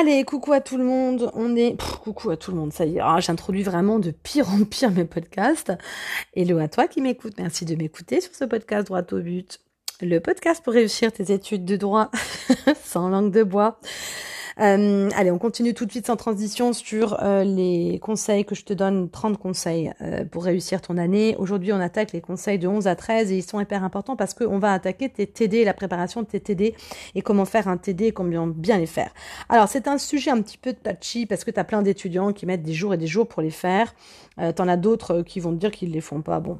Allez, coucou à tout le monde. On est coucou à tout le monde. Ça y est, ah, j'introduis vraiment de pire en pire mes podcasts. Hello à toi qui m'écoutes. Merci de m'écouter sur ce podcast droit au but. Le podcast pour réussir tes études de droit sans langue de bois. Euh, allez, on continue tout de suite sans transition sur euh, les conseils que je te donne, 30 conseils euh, pour réussir ton année. Aujourd'hui, on attaque les conseils de 11 à 13 et ils sont hyper importants parce qu'on va attaquer tes TD, la préparation de tes TD et comment faire un TD et comment bien les faire. Alors, c'est un sujet un petit peu touchy parce que tu as plein d'étudiants qui mettent des jours et des jours pour les faire. Euh, T'en as d'autres qui vont te dire qu'ils les font pas. Bon,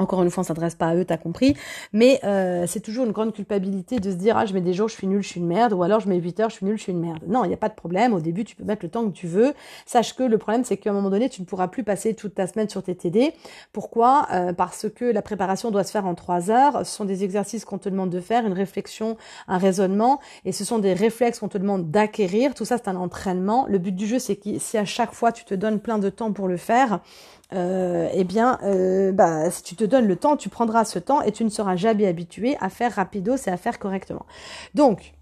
encore une fois, on s'adresse pas à eux, t'as compris. Mais euh, c'est toujours une grande culpabilité de se dire ah je mets des jours, je suis nul, je suis une merde, ou alors je mets 8 heures, je suis nul, je suis une merde. Non, il n'y a pas de problème. Au début, tu peux mettre le temps que tu veux. Sache que le problème, c'est qu'à un moment donné, tu ne pourras plus passer toute ta semaine sur tes TD. Pourquoi? Euh, Parce que la préparation doit se faire en 3 heures. Ce sont des exercices qu'on te demande de faire, une réflexion, un raisonnement, et ce sont des réflexes qu'on te demande d'acquérir. Tout ça, c'est un entraînement. Le but du jeu, c'est que si à chaque fois tu te donnes plein de temps pour le faire, euh, eh bien, euh, bah, si tu te donnes le temps, tu prendras ce temps et tu ne seras jamais habitué à faire rapidos et à faire correctement. Donc,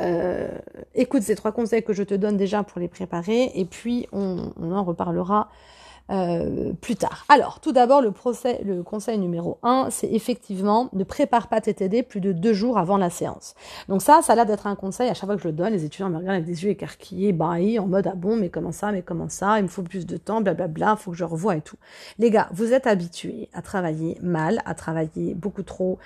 euh, écoute ces trois conseils que je te donne déjà pour les préparer et puis on en reparlera euh, plus tard. Alors, tout d'abord, le, conseil numéro un, c'est effectivement ne prépare pas tes TD plus de deux jours avant la séance. Donc ça, ça a l'air d'être un conseil. À chaque fois que je le donne, les étudiants me regardent avec des yeux écarquillés, bahis, en mode ah bon, mais comment ça, mais comment ça, il me faut plus de temps, blablabla, faut que je revoie et tout. Les gars, vous êtes habitués à travailler mal, à travailler beaucoup trop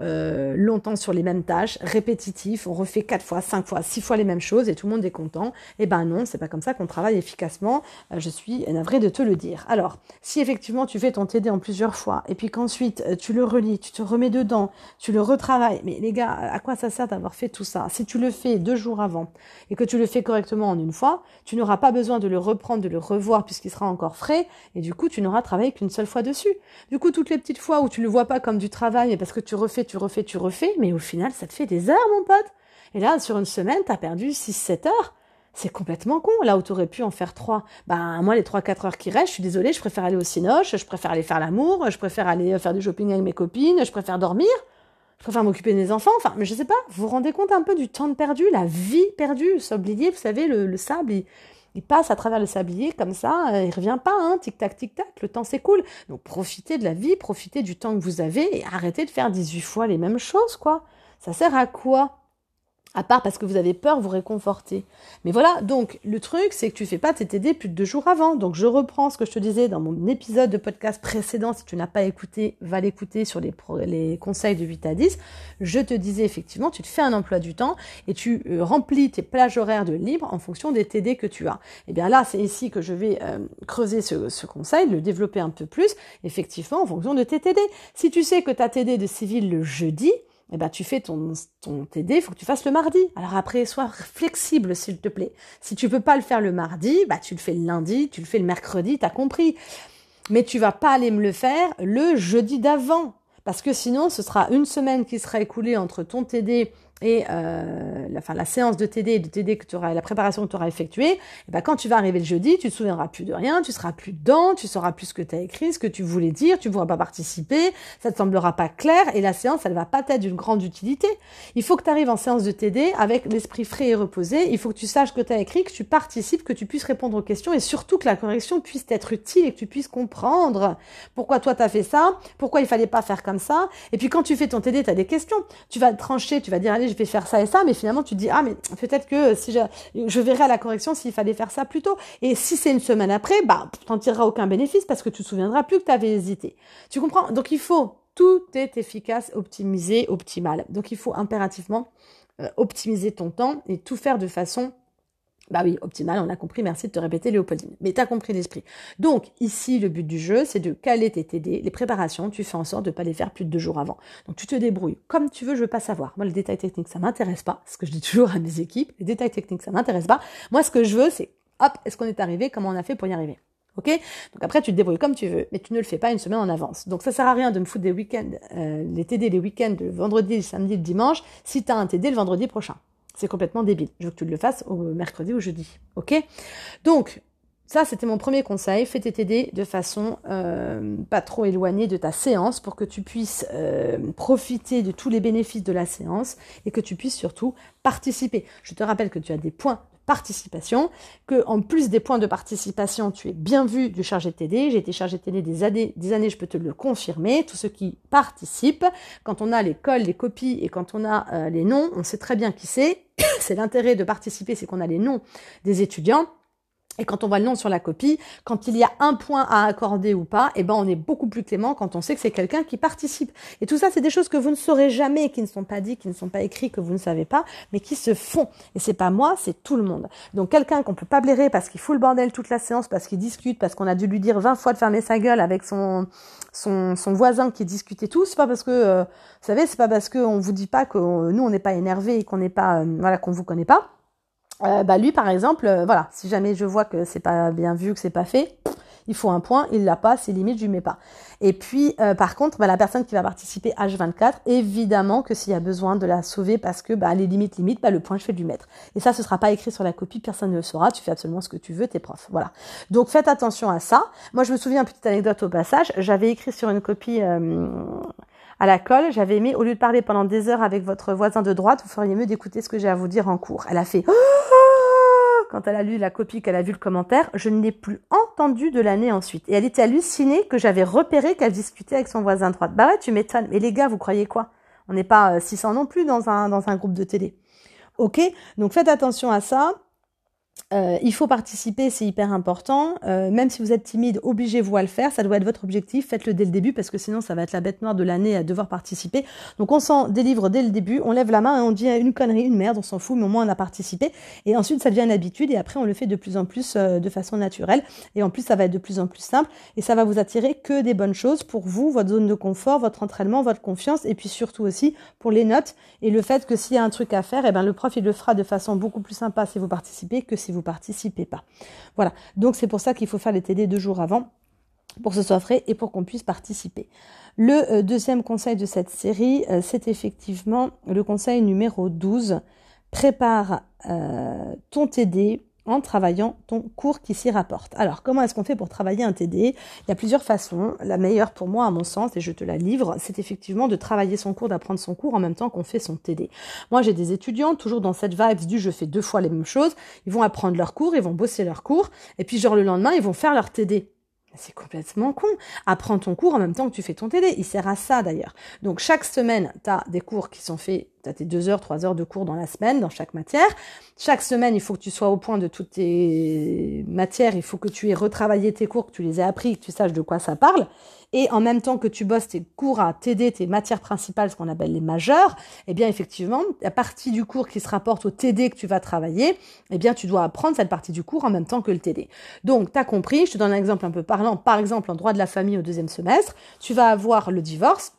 euh, longtemps sur les mêmes tâches, répétitifs, on refait quatre fois, cinq fois, six fois les mêmes choses et tout le monde est content. Eh ben non, c'est pas comme ça qu'on travaille efficacement. Euh, je suis navrée de te le dire. Alors, si effectivement tu fais ton TD en plusieurs fois et puis qu'ensuite euh, tu le relis, tu te remets dedans, tu le retravailles, mais les gars, à quoi ça sert d'avoir fait tout ça? Si tu le fais deux jours avant et que tu le fais correctement en une fois, tu n'auras pas besoin de le reprendre, de le revoir puisqu'il sera encore frais et du coup tu n'auras travaillé qu'une seule fois dessus. Du coup, toutes les petites fois où tu le vois pas comme du travail, mais parce que tu refais tu refais, tu refais, mais au final, ça te fait des heures, mon pote. Et là, sur une semaine, t'as perdu 6-7 heures. C'est complètement con. Là où t'aurais pu en faire 3. Ben, moi, les 3-4 heures qui restent, je suis désolée, je préfère aller au cinoche, je préfère aller faire l'amour, je préfère aller faire du shopping avec mes copines, je préfère dormir, je préfère m'occuper des enfants. Enfin, mais je sais pas, vous vous rendez compte un peu du temps perdu, la vie perdue. S'oublier, vous savez, le, le sable, il, il passe à travers le sablier comme ça, euh, il revient pas, hein, tic tac tic tac, le temps s'écoule. Donc profitez de la vie, profitez du temps que vous avez et arrêtez de faire 18 fois les mêmes choses, quoi. Ça sert à quoi? À part parce que vous avez peur, vous réconforter. Mais voilà, donc le truc, c'est que tu fais pas tes TD plus de deux jours avant. Donc je reprends ce que je te disais dans mon épisode de podcast précédent. Si tu n'as pas écouté, va l'écouter sur les, conseils de 8 à 10. Je te disais effectivement, tu te fais un emploi du temps et tu euh, remplis tes plages horaires de libre en fonction des TD que tu as. Et eh bien là, c'est ici que je vais euh, creuser ce, ce, conseil, le développer un peu plus, effectivement en fonction de tes TD. Si tu sais que tu as TD de civil le jeudi, eh ben, tu fais ton, ton TD, il faut que tu fasses le mardi. Alors après, sois flexible, s'il te plaît. Si tu peux pas le faire le mardi, bah, tu le fais le lundi, tu le fais le mercredi, t'as compris. Mais tu vas pas aller me le faire le jeudi d'avant. Parce que sinon, ce sera une semaine qui sera écoulée entre ton TD et euh, la, enfin, la séance de TD et de TD que tu auras, la préparation que tu auras effectuée, et ben, quand tu vas arriver le jeudi, tu te souviendras plus de rien, tu seras plus dedans, tu sauras plus ce que tu as écrit, ce que tu voulais dire, tu ne pourras pas participer, ça te semblera pas clair, et la séance, elle va pas être d'une grande utilité. Il faut que tu arrives en séance de TD avec l'esprit frais et reposé, il faut que tu saches que tu as écrit, que tu participes, que tu puisses répondre aux questions, et surtout que la correction puisse être utile et que tu puisses comprendre. Pourquoi toi tu as fait ça, pourquoi il fallait pas faire comme ça, et puis quand tu fais ton TD, tu as des questions, tu vas trancher, tu vas dire, allez, je vais faire ça et ça, mais finalement tu te dis ah mais peut-être que si je, je verrai à la correction s'il fallait faire ça plus tôt. Et si c'est une semaine après, bah t'en tireras aucun bénéfice parce que tu te souviendras plus que tu avais hésité. Tu comprends? Donc il faut tout est efficace, optimisé, optimal. Donc il faut impérativement euh, optimiser ton temps et tout faire de façon bah oui, optimal, on a compris, merci de te répéter Léopoldine. Mais t'as compris l'esprit. Donc, ici, le but du jeu, c'est de caler tes TD, les préparations, tu fais en sorte de pas les faire plus de deux jours avant. Donc, tu te débrouilles comme tu veux, je veux pas savoir. Moi, les détails techniques, ça m'intéresse pas, ce que je dis toujours à mes équipes, les détails techniques, ça m'intéresse pas. Moi, ce que je veux, c'est, hop, est-ce qu'on est arrivé, comment on a fait pour y arriver? Ok? Donc après, tu te débrouilles comme tu veux, mais tu ne le fais pas une semaine en avance. Donc ça sert à rien de me foutre des week-ends, euh, les TD les week-ends, le vendredi, le samedi, le dimanche, si tu as un TD le vendredi prochain. C'est complètement débile. Je veux que tu le fasses au mercredi ou jeudi. Ok? Donc, Ça, c'était mon premier conseil. Fais tes TD de façon euh, pas trop éloignée de ta séance pour que tu puisses euh, profiter de tous les bénéfices de la séance et que tu puisses surtout participer. Je te rappelle que tu as des points participation, que en plus des points de participation, tu es bien vu du chargé TD. J'ai été chargé TD des années, des années, je peux te le confirmer. Tous ceux qui participent, quand on a les cols, les copies et quand on a euh, les noms, on sait très bien qui c'est. c'est l'intérêt de participer, c'est qu'on a les noms des étudiants et quand on voit le nom sur la copie, quand il y a un point à accorder ou pas, eh ben on est beaucoup plus clément quand on sait que c'est quelqu'un qui participe. Et tout ça, c'est des choses que vous ne saurez jamais, qui ne sont pas dites, qui ne sont pas écrites, que vous ne savez pas, mais qui se font. Et c'est pas moi, c'est tout le monde. Donc quelqu'un qu'on peut pas blairer parce qu'il fout le bordel toute la séance, parce qu'il discute, parce qu'on a dû lui dire 20 fois de fermer sa gueule avec son son, son voisin qui discutait tout, c'est pas parce que euh, vous savez, c'est pas parce qu'on vous dit pas que euh, nous on n'est pas énervé et qu'on n'est pas euh, voilà qu'on vous connaît pas euh, bah lui par exemple, euh, voilà, si jamais je vois que c'est pas bien vu, que c'est pas fait, il faut un point, il l'a pas, c'est limite, je lui mets pas. Et puis euh, par contre, bah, la personne qui va participer H24, évidemment que s'il y a besoin de la sauver parce que bah, les limites limites, bah, le point je fais lui mettre. Et ça, ce sera pas écrit sur la copie, personne ne le saura, tu fais absolument ce que tu veux, t'es prof. Voilà. Donc faites attention à ça. Moi je me souviens, petite anecdote au passage, j'avais écrit sur une copie à la colle, j'avais aimé, au lieu de parler pendant des heures avec votre voisin de droite, vous feriez mieux d'écouter ce que j'ai à vous dire en cours. Elle a fait quand elle a lu la copie, qu'elle a vu le commentaire, je ne l'ai plus entendu de l'année ensuite. Et elle était hallucinée que j'avais repéré qu'elle discutait avec son voisin de droite. Bah ouais, tu m'étonnes. Mais les gars, vous croyez quoi? On n'est pas 600 non plus dans un, dans un groupe de télé. Ok Donc faites attention à ça. Euh, il faut participer, c'est hyper important. Euh, même si vous êtes timide, obligez-vous à le faire. Ça doit être votre objectif. Faites-le dès le début parce que sinon, ça va être la bête noire de l'année à devoir participer. Donc, on s'en délivre dès le début. On lève la main et on dit une connerie, une merde, on s'en fout, mais au moins on a participé. Et ensuite, ça devient une habitude et après, on le fait de plus en plus euh, de façon naturelle. Et en plus, ça va être de plus en plus simple et ça va vous attirer que des bonnes choses pour vous, votre zone de confort, votre entraînement, votre confiance et puis surtout aussi pour les notes et le fait que s'il y a un truc à faire, eh ben, le prof, il le fera de façon beaucoup plus sympa si vous participez que si vous participez pas. Voilà. Donc c'est pour ça qu'il faut faire les TD deux jours avant pour que ce soit frais et pour qu'on puisse participer. Le euh, deuxième conseil de cette série, euh, c'est effectivement le conseil numéro 12. Prépare euh, ton TD en travaillant ton cours qui s'y rapporte. Alors, comment est-ce qu'on fait pour travailler un TD Il y a plusieurs façons. La meilleure pour moi, à mon sens, et je te la livre, c'est effectivement de travailler son cours, d'apprendre son cours en même temps qu'on fait son TD. Moi, j'ai des étudiants, toujours dans cette vibe du je fais deux fois les mêmes choses. Ils vont apprendre leur cours, ils vont bosser leur cours, et puis genre le lendemain, ils vont faire leur TD. C'est complètement con. Apprends ton cours en même temps que tu fais ton TD. Il sert à ça d'ailleurs. Donc chaque semaine, tu as des cours qui sont faits tu as tes deux heures, trois heures de cours dans la semaine, dans chaque matière. Chaque semaine, il faut que tu sois au point de toutes tes matières. Il faut que tu aies retravaillé tes cours, que tu les aies appris, que tu saches de quoi ça parle. Et en même temps que tu bosses tes cours à TD, tes matières principales, ce qu'on appelle les majeures, eh bien, effectivement, la partie du cours qui se rapporte au TD que tu vas travailler, eh bien, tu dois apprendre cette partie du cours en même temps que le TD. Donc, tu as compris, je te donne un exemple un peu parlant. Par exemple, en droit de la famille au deuxième semestre, tu vas avoir le divorce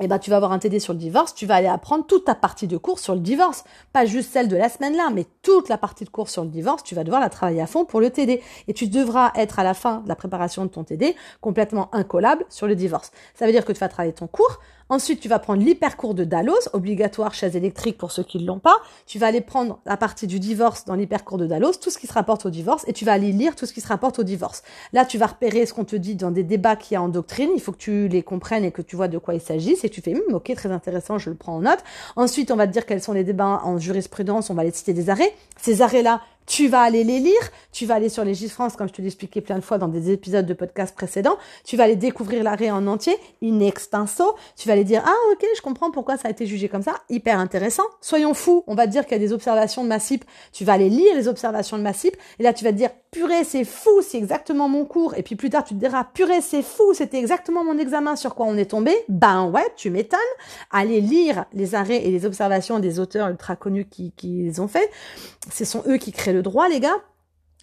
eh ben, tu vas avoir un TD sur le divorce, tu vas aller apprendre toute ta partie de cours sur le divorce. Pas juste celle de la semaine là, mais toute la partie de cours sur le divorce, tu vas devoir la travailler à fond pour le TD. Et tu devras être à la fin de la préparation de ton TD complètement incollable sur le divorce. Ça veut dire que tu vas travailler ton cours, Ensuite, tu vas prendre l'hypercours de Dallos, obligatoire chaise électrique pour ceux qui ne l'ont pas. Tu vas aller prendre la partie du divorce dans l'hypercours de Dallos, tout ce qui se rapporte au divorce, et tu vas aller lire tout ce qui se rapporte au divorce. Là, tu vas repérer ce qu'on te dit dans des débats qu'il y a en doctrine. Il faut que tu les comprennes et que tu vois de quoi il s'agit. Et tu fais, hum, ok, très intéressant, je le prends en note. Ensuite, on va te dire quels sont les débats en jurisprudence. On va les citer des arrêts. Ces arrêts-là, tu vas aller les lire, tu vas aller sur les France, comme je te l'ai expliqué plein de fois dans des épisodes de podcast précédents, tu vas aller découvrir l'arrêt en entier, in extenso, tu vas aller dire, ah ok, je comprends pourquoi ça a été jugé comme ça, hyper intéressant. Soyons fous, on va dire qu'il y a des observations de Massip, tu vas aller lire les observations de Massip, et là tu vas te dire, purée, c'est fou, c'est exactement mon cours, et puis plus tard tu te diras, purée, c'est fou, c'était exactement mon examen. Sur quoi on est tombé, ben ouais, tu m'étonnes, aller lire les arrêts et les observations des auteurs ultra connus qui, qui les ont fait, ce sont eux qui créent le droit, les gars.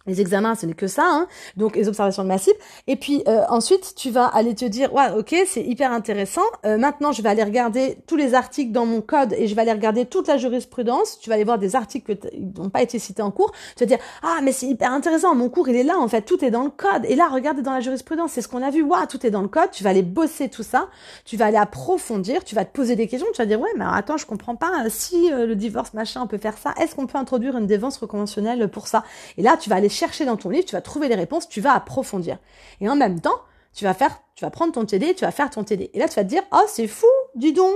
Les examens, ce n'est que ça, hein. donc les observations de massif. Et puis euh, ensuite, tu vas aller te dire, ouais, ok, c'est hyper intéressant. Euh, maintenant, je vais aller regarder tous les articles dans mon code et je vais aller regarder toute la jurisprudence. Tu vas aller voir des articles qui n'ont pas été cités en cours. Tu vas dire, ah, mais c'est hyper intéressant. Mon cours, il est là, en fait, tout est dans le code. Et là, regardez dans la jurisprudence, c'est ce qu'on a vu. Waouh, tout est dans le code. Tu vas aller bosser tout ça. Tu vas aller approfondir. Tu vas te poser des questions. Tu vas dire, ouais, mais attends, je comprends pas. Si euh, le divorce machin, on peut faire ça. Est-ce qu'on peut introduire une dévance reconventionnelle pour ça? Et là, tu vas aller chercher dans ton livre, tu vas trouver les réponses, tu vas approfondir. Et en même temps, tu vas faire, tu vas prendre ton TD, tu vas faire ton TD. Et là, tu vas te dire, oh, c'est fou, dis donc.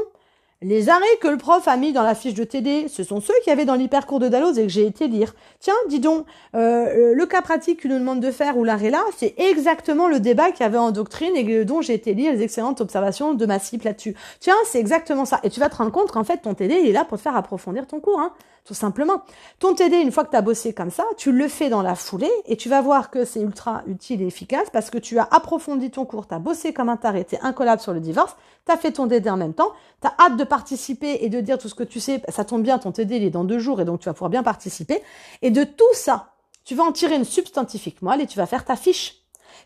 Les arrêts que le prof a mis dans la fiche de TD, ce sont ceux qu'il y avait dans l'hypercours de Dalloz et que j'ai été lire. Tiens, dis donc, euh, le cas pratique qu'il nous demande de faire ou l'arrêt là, c'est exactement le débat qu'il y avait en doctrine et dont j'ai été lire les excellentes observations de Massip là-dessus. Tiens, c'est exactement ça. Et tu vas te rendre compte qu'en fait, ton TD, est là pour te faire approfondir ton cours. Hein tout simplement. Ton TD, une fois que tu as bossé comme ça, tu le fais dans la foulée et tu vas voir que c'est ultra utile et efficace parce que tu as approfondi ton cours, tu as bossé comme un taré, tu incollable sur le divorce, tu as fait ton TD en même temps, tu as hâte de participer et de dire tout ce que tu sais, ça tombe bien, ton TD il est dans deux jours et donc tu vas pouvoir bien participer. Et de tout ça, tu vas en tirer une substantifique moelle et tu vas faire ta fiche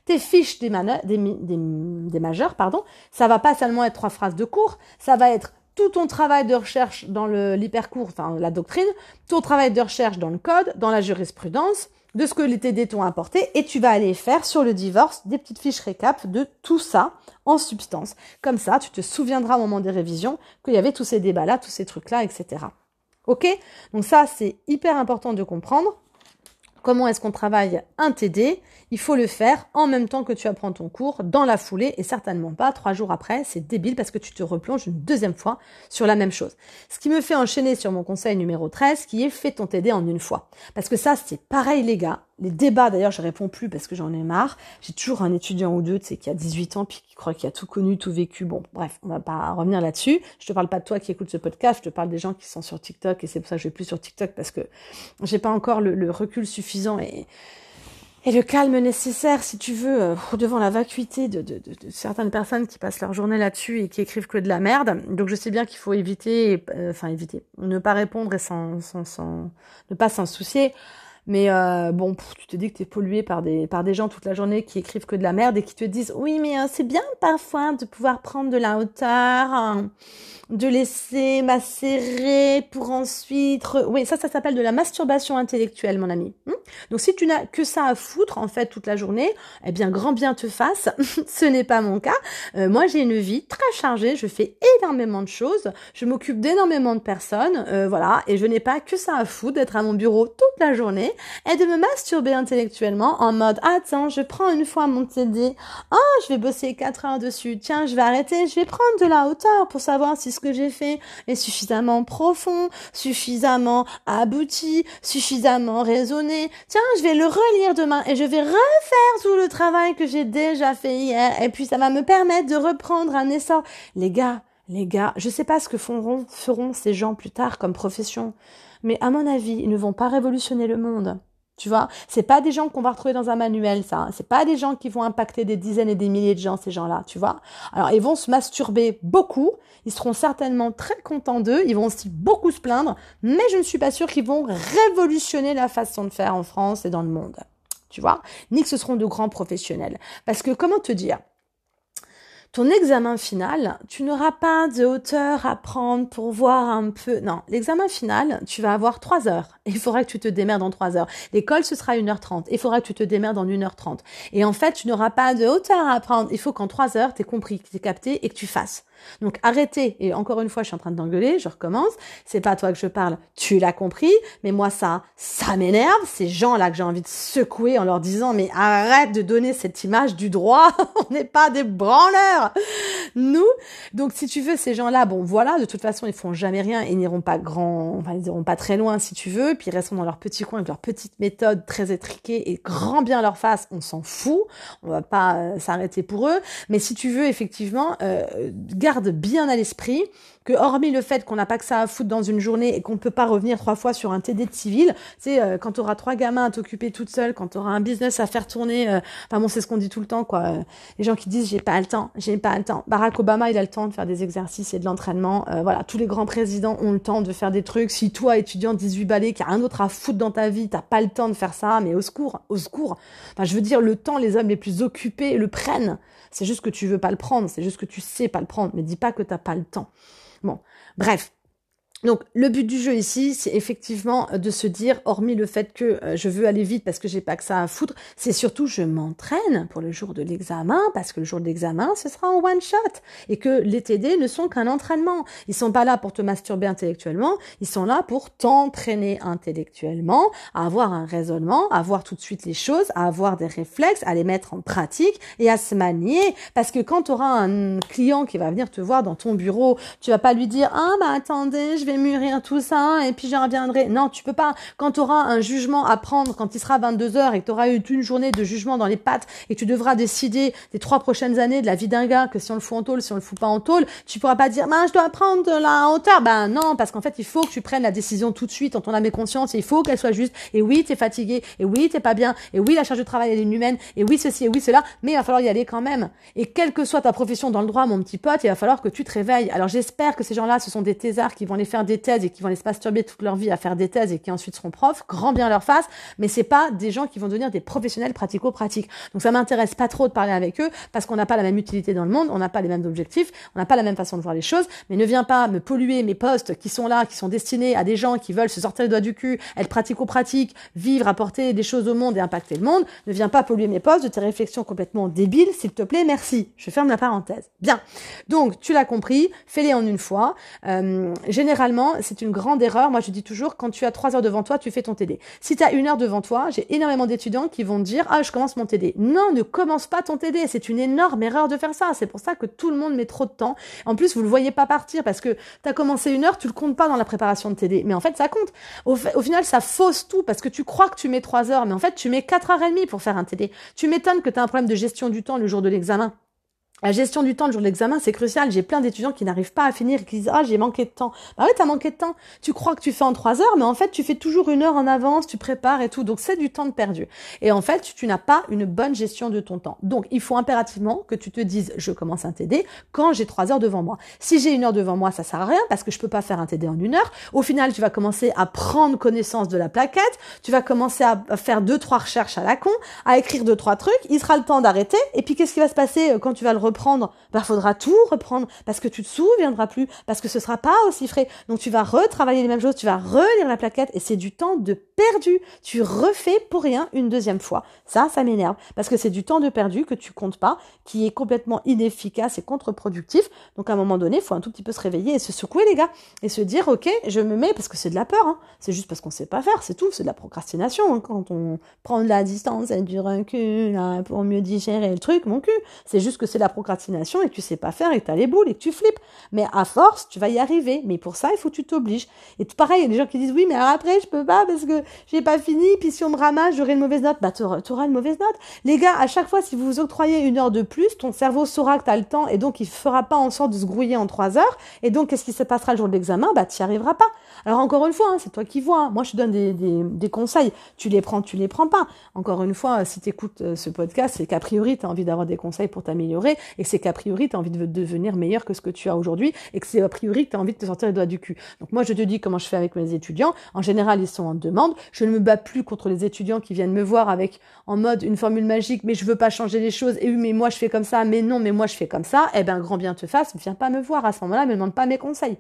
tes fiches des, des, des, des, majeurs, pardon, ça va pas seulement être trois phrases de cours, ça va être tout ton travail de recherche dans l'hypercours, enfin la doctrine, ton travail de recherche dans le code, dans la jurisprudence, de ce que les TD t'ont apporté, et tu vas aller faire sur le divorce des petites fiches récap de tout ça en substance. Comme ça, tu te souviendras au moment des révisions qu'il y avait tous ces débats-là, tous ces trucs-là, etc. Ok? Donc ça, c'est hyper important de comprendre. Comment est-ce qu'on travaille un TD Il faut le faire en même temps que tu apprends ton cours, dans la foulée, et certainement pas trois jours après. C'est débile parce que tu te replonges une deuxième fois sur la même chose. Ce qui me fait enchaîner sur mon conseil numéro 13, qui est fais ton TD en une fois. Parce que ça, c'est pareil les gars. Les débats, d'ailleurs, je réponds plus parce que j'en ai marre. J'ai toujours un étudiant ou deux, tu sais, qui a 18 ans, puis qui croit qu'il a tout connu, tout vécu. Bon, bref, on va pas revenir là-dessus. Je te parle pas de toi qui écoutes ce podcast, je te parle des gens qui sont sur TikTok, et c'est pour ça que je vais plus sur TikTok parce que j'ai pas encore le, recul suffisant et, et le calme nécessaire, si tu veux, euh, devant la vacuité de, de, de, certaines personnes qui passent leur journée là-dessus et qui écrivent que de la merde. Donc je sais bien qu'il faut éviter, euh, enfin éviter, ne pas répondre et sans, sans, sans ne pas s'en soucier. Mais euh, bon, tu te dis que tu es pollué par des, par des gens toute la journée qui écrivent que de la merde et qui te disent oui, mais euh, c'est bien parfois de pouvoir prendre de la hauteur, hein, de laisser macérer pour ensuite... Oui, ça, ça s'appelle de la masturbation intellectuelle, mon ami. Hmm Donc si tu n'as que ça à foutre en fait toute la journée, eh bien grand bien te fasse. Ce n'est pas mon cas. Euh, moi, j'ai une vie très chargée. Je fais énormément de choses. Je m'occupe d'énormément de personnes. voilà, et je n'ai pas que ça à foutre d'être à mon bureau toute la journée et de me masturber intellectuellement en mode attends, je prends une fois mon TD, oh, je vais bosser 4 heures dessus, tiens, je vais arrêter, je vais prendre de la hauteur pour savoir si que j'ai fait est suffisamment profond, suffisamment abouti, suffisamment raisonné. Tiens, je vais le relire demain et je vais refaire tout le travail que j'ai déjà fait hier et puis ça va me permettre de reprendre un essor. Les gars, les gars, je sais pas ce que feront, feront ces gens plus tard comme profession. Mais à mon avis, ils ne vont pas révolutionner le monde. Tu vois, c'est pas des gens qu'on va retrouver dans un manuel, ça. C'est pas des gens qui vont impacter des dizaines et des milliers de gens, ces gens-là, tu vois. Alors, ils vont se masturber beaucoup. Ils seront certainement très contents d'eux. Ils vont aussi beaucoup se plaindre. Mais je ne suis pas sûre qu'ils vont révolutionner la façon de faire en France et dans le monde. Tu vois. Ni que ce seront de grands professionnels. Parce que, comment te dire? ton examen final, tu n'auras pas de hauteur à prendre pour voir un peu. Non, l'examen final, tu vas avoir trois heures. Il faudra que tu te démerdes en trois heures. L'école, ce sera 1h30. Il faudra que tu te démerdes en 1h30. Et en fait, tu n'auras pas de hauteur à prendre. Il faut qu'en trois heures, tu aies compris, que tu capté et que tu fasses. Donc arrêtez, et encore une fois, je suis en train d'engueuler, je recommence, c'est pas toi que je parle, tu l'as compris, mais moi ça, ça m'énerve, ces gens-là que j'ai envie de secouer en leur disant, mais arrête de donner cette image du droit, on n'est pas des branleurs, nous. Donc si tu veux, ces gens-là, bon voilà, de toute façon, ils font jamais rien, ils n'iront pas grand, enfin ils iront pas très loin si tu veux, puis ils resteront dans leur petit coin avec leur petite méthode très étriquée et grand bien leur face, on s'en fout, on va pas euh, s'arrêter pour eux, mais si tu veux effectivement, euh, garde bien à l'esprit que hormis le fait qu'on n'a pas que ça à foutre dans une journée et qu'on ne peut pas revenir trois fois sur un TD de civil, c'est euh, quand tu auras trois gamins à t'occuper toute seule, quand tu auras un business à faire tourner, euh, enfin bon, c'est ce qu'on dit tout le temps quoi. Euh, les gens qui disent j'ai pas le temps, j'ai pas le temps. Barack Obama, il a le temps de faire des exercices et de l'entraînement. voilà, tous les grands présidents ont le temps de faire des trucs. Si toi étudiant 18 balais qui a un autre à foutre dans ta vie, t'as pas le temps de faire ça, mais au secours, au secours. Enfin, je veux dire le temps, les hommes les plus occupés le prennent. C'est juste que tu veux pas le prendre, c'est juste que tu sais pas le prendre, mais dis pas que t'as pas le temps. Bon, bref. Donc le but du jeu ici, c'est effectivement de se dire, hormis le fait que euh, je veux aller vite parce que j'ai pas que ça à foutre, c'est surtout je m'entraîne pour le jour de l'examen parce que le jour de l'examen, ce sera en one shot et que les TD ne sont qu'un entraînement. Ils sont pas là pour te masturber intellectuellement, ils sont là pour t'entraîner intellectuellement, à avoir un raisonnement, à voir tout de suite les choses, à avoir des réflexes, à les mettre en pratique et à se manier parce que quand tu auras un client qui va venir te voir dans ton bureau, tu vas pas lui dire "Ah bah attendez, je vais mûrir tout ça et puis j'en reviendrai. Non, tu peux pas. Quand tu auras un jugement à prendre, quand il sera 22 heures et que tu auras eu une journée de jugement dans les pattes et que tu devras décider des trois prochaines années de la vie d'un gars, que si on le fout en tôle, si on le fout pas en tôle, tu pourras pas dire, ben, je dois prendre la hauteur. Ben, non, parce qu'en fait, il faut que tu prennes la décision tout de suite en ton âme et conscience et il faut qu'elle soit juste. Et oui, tu es fatigué. Et oui, t'es pas bien. Et oui, la charge de travail, elle est humaine. Et oui, ceci et oui, cela. Mais il va falloir y aller quand même. Et quelle que soit ta profession dans le droit, mon petit pote, il va falloir que tu te réveilles. Alors, j'espère que ces gens-là, ce sont des thésards qui vont les faire des thèses et qui vont les se masturber toute leur vie à faire des thèses et qui ensuite seront profs, grand bien leur face, mais c'est pas des gens qui vont devenir des professionnels pratico-pratiques. Donc ça m'intéresse pas trop de parler avec eux parce qu'on n'a pas la même utilité dans le monde, on n'a pas les mêmes objectifs, on n'a pas la même façon de voir les choses, mais ne viens pas me polluer mes postes qui sont là, qui sont destinés à des gens qui veulent se sortir les doigts du cul, être pratico-pratique, vivre, apporter des choses au monde et impacter le monde. Ne viens pas polluer mes postes de tes réflexions complètement débiles, s'il te plaît, merci. Je ferme la parenthèse. Bien. Donc, tu l'as compris, fais-les en une fois. Euh, généralement, c'est une grande erreur. Moi, je dis toujours, quand tu as trois heures devant toi, tu fais ton TD. Si tu as une heure devant toi, j'ai énormément d'étudiants qui vont dire, ah, je commence mon TD. Non, ne commence pas ton TD. C'est une énorme erreur de faire ça. C'est pour ça que tout le monde met trop de temps. En plus, vous le voyez pas partir parce que tu as commencé une heure, tu le comptes pas dans la préparation de TD. Mais en fait, ça compte. Au, final, ça fausse tout parce que tu crois que tu mets trois heures, mais en fait, tu mets quatre heures et demie pour faire un TD. Tu m'étonnes que tu as un problème de gestion du temps le jour de l'examen. La gestion du temps le jour de l'examen, c'est crucial. J'ai plein d'étudiants qui n'arrivent pas à finir qui disent Ah, j'ai manqué de temps. Bah oui, t'as manqué de temps. Tu crois que tu fais en trois heures, mais en fait, tu fais toujours une heure en avance, tu prépares et tout. Donc, c'est du temps de perdu. Et en fait, tu n'as pas une bonne gestion de ton temps. Donc, il faut impérativement que tu te dises Je commence un TD quand j'ai trois heures devant moi. Si j'ai une heure devant moi, ça sert à rien parce que je peux pas faire un TD en une heure. Au final, tu vas commencer à prendre connaissance de la plaquette. Tu vas commencer à faire deux, trois recherches à la con, à écrire deux, trois trucs. Il sera le temps d'arrêter. Et puis, qu'est-ce qui va se passer euh, quand tu vas le reprendre, bah faudra tout reprendre parce que tu te souviendras plus, parce que ce sera pas aussi frais. Donc tu vas retravailler les mêmes choses, tu vas relire la plaquette et c'est du temps de perdu. Tu refais pour rien une deuxième fois. Ça, ça m'énerve parce que c'est du temps de perdu que tu comptes pas, qui est complètement inefficace et contre-productif. Donc à un moment donné, il faut un tout petit peu se réveiller et se secouer les gars et se dire ok, je me mets parce que c'est de la peur. Hein. C'est juste parce qu'on sait pas faire, c'est tout. C'est de la procrastination hein. quand on prend de la distance et du recul hein, pour mieux digérer le truc, mon cul. C'est juste que c'est la et tu sais pas faire et tu as les boules et que tu flippes. Mais à force, tu vas y arriver. Mais pour ça, il faut que tu t'obliges. Et pareil, il y a des gens qui disent oui, mais après, je peux pas parce que j'ai pas fini. Puis si on me ramasse, j'aurai une mauvaise note. Bah, tu auras une mauvaise note. Les gars, à chaque fois, si vous vous octroyez une heure de plus, ton cerveau saura que tu as le temps et donc il fera pas en sorte de se grouiller en trois heures. Et donc, qu'est-ce qui se passera le jour de l'examen? Bah, tu n'y arriveras pas. Alors encore une fois, hein, c'est toi qui vois. Moi, je te donne des, des, des, conseils. Tu les prends, tu les prends pas. Encore une fois, si tu écoutes euh, ce podcast, c'est qu'a priori, tu as envie d'avoir des conseils pour t'améliorer et c'est qu'a priori, tu as envie de devenir meilleur que ce que tu as aujourd'hui et que c'est a priori que tu as envie de te sortir les doigts du cul. Donc moi, je te dis comment je fais avec mes étudiants. En général, ils sont en demande. Je ne me bats plus contre les étudiants qui viennent me voir avec en mode une formule magique, mais je veux pas changer les choses. Et oui, mais moi, je fais comme ça. Mais non, mais moi, je fais comme ça. Eh ben, grand bien te fasse. Viens pas me voir à ce moment-là. Me demande pas mes conseils.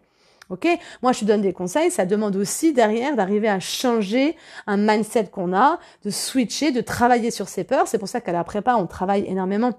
Ok? Moi, je te donne des conseils. Ça demande aussi derrière d'arriver à changer un mindset qu'on a, de switcher, de travailler sur ses peurs. C'est pour ça qu'à la prépa, on travaille énormément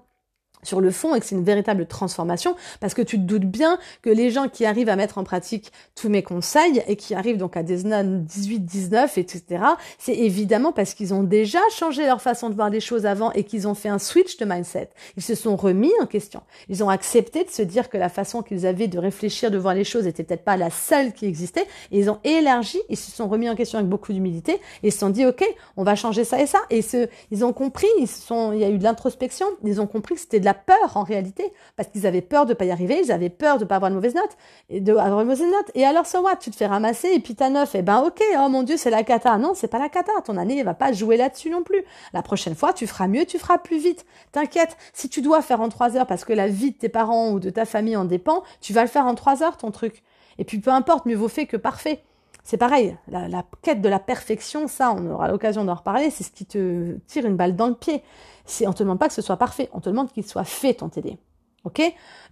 sur le fond et que c'est une véritable transformation parce que tu te doutes bien que les gens qui arrivent à mettre en pratique tous mes conseils et qui arrivent donc à des 18, 19, etc., c'est évidemment parce qu'ils ont déjà changé leur façon de voir les choses avant et qu'ils ont fait un switch de mindset. Ils se sont remis en question. Ils ont accepté de se dire que la façon qu'ils avaient de réfléchir, de voir les choses était peut-être pas la seule qui existait et ils ont élargi, ils se sont remis en question avec beaucoup d'humilité et ils se sont dit, OK, on va changer ça et ça. Et ce, ils ont compris, ils sont, il y a eu de l'introspection, ils ont compris que c'était de la peur en réalité, parce qu'ils avaient peur de pas y arriver, ils avaient peur de pas avoir une mauvaise note, et de avoir une mauvaise note. Et alors, so what Tu te fais ramasser et puis t'as neuf. Et eh ben ok, oh mon dieu, c'est la cata. Non, c'est pas la cata. Ton année, elle va pas jouer là-dessus non plus. La prochaine fois, tu feras mieux, tu feras plus vite. T'inquiète. Si tu dois faire en trois heures parce que la vie de tes parents ou de ta famille en dépend, tu vas le faire en trois heures ton truc. Et puis peu importe, mieux vaut fait que parfait. C'est pareil, la, quête de la perfection, ça, on aura l'occasion d'en reparler, c'est ce qui te tire une balle dans le pied. C'est, on te demande pas que ce soit parfait, on te demande qu'il soit fait ton TD. Ok?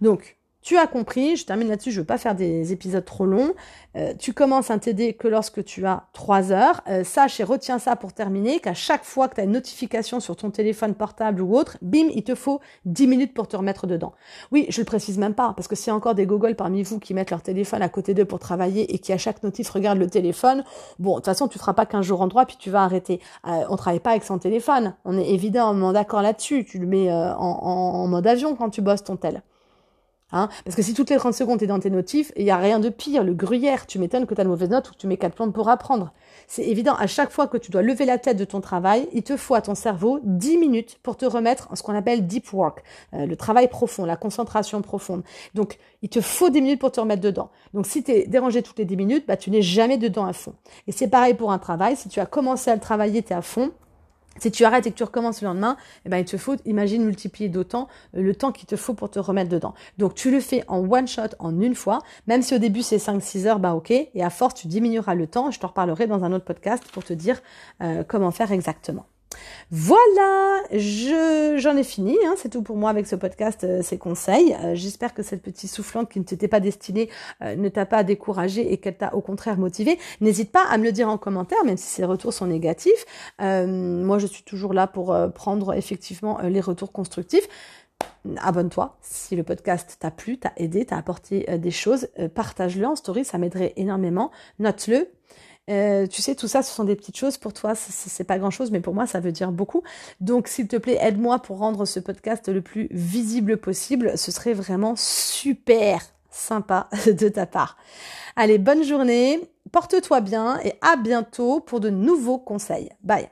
Donc, Tu as compris, je termine là-dessus, je ne veux pas faire des épisodes trop longs. Euh, tu commences un TD que lorsque tu as 3 heures. Euh, sache et retiens ça pour terminer, qu'à chaque fois que tu as une notification sur ton téléphone portable ou autre, bim, il te faut 10 minutes pour te remettre dedans. Oui, je le précise même pas, parce que s'il y a encore des gogoles parmi vous qui mettent leur téléphone à côté d'eux pour travailler et qui à chaque notif regardent le téléphone, bon, de toute façon, tu feras pas qu'un jour en droit, puis tu vas arrêter. Euh, on travaille pas avec son téléphone. On est évidemment d'accord là-dessus. Tu le mets euh, en, en mode avion quand tu bosses ton tel. Hein? Parce que si toutes les 30 secondes tu es dans tes notifs, il n'y a rien de pire. Le gruyère, tu m'étonnes que tu as de mauvaises notes ou que tu mets quatre plantes pour apprendre. C'est évident, à chaque fois que tu dois lever la tête de ton travail, il te faut à ton cerveau 10 minutes pour te remettre en ce qu'on appelle deep work, euh, le travail profond, la concentration profonde. Donc, il te faut 10 minutes pour te remettre dedans. Donc, si tu es dérangé toutes les 10 minutes, bah, tu n'es jamais dedans à fond. Et c'est pareil pour un travail. Si tu as commencé à le travailler, tu es à fond. Si tu arrêtes et que tu recommences le lendemain, eh ben, il te faut, imagine, multiplier d'autant euh, le temps qu'il te faut pour te remettre dedans. Donc, tu le fais en one shot, en une fois. Même si au début, c'est 5-6 heures, bah, ok. Et à force, tu diminueras le temps. Je te reparlerai dans un autre podcast pour te dire euh, comment faire exactement. Voilà, je j'en ai fini. Hein, c'est tout pour moi avec ce podcast, euh, ces conseils. Euh, j'espère que cette petite soufflante qui ne t'était pas destinée euh, ne t'a pas découragé et qu'elle t'a au contraire motivé. N'hésite pas à me le dire en commentaire, même si ces retours sont négatifs. moi, je suis toujours là pour prendre effectivement les retours constructifs abonne-toi si le podcast t'a plu, t'a aidé, t'a apporté des choses. Partage-le en story, ça m'aiderait énormément. Note-le. Euh, tu sais, tout ça, ce sont des petites choses. Pour toi, c'est pas grand chose, mais pour moi, ça veut dire beaucoup. Donc, s'il te plaît, aide-moi pour rendre ce podcast le plus visible possible. Ce serait vraiment super sympa de ta part. Allez, bonne journée, porte-toi bien et à bientôt pour de nouveaux conseils. Bye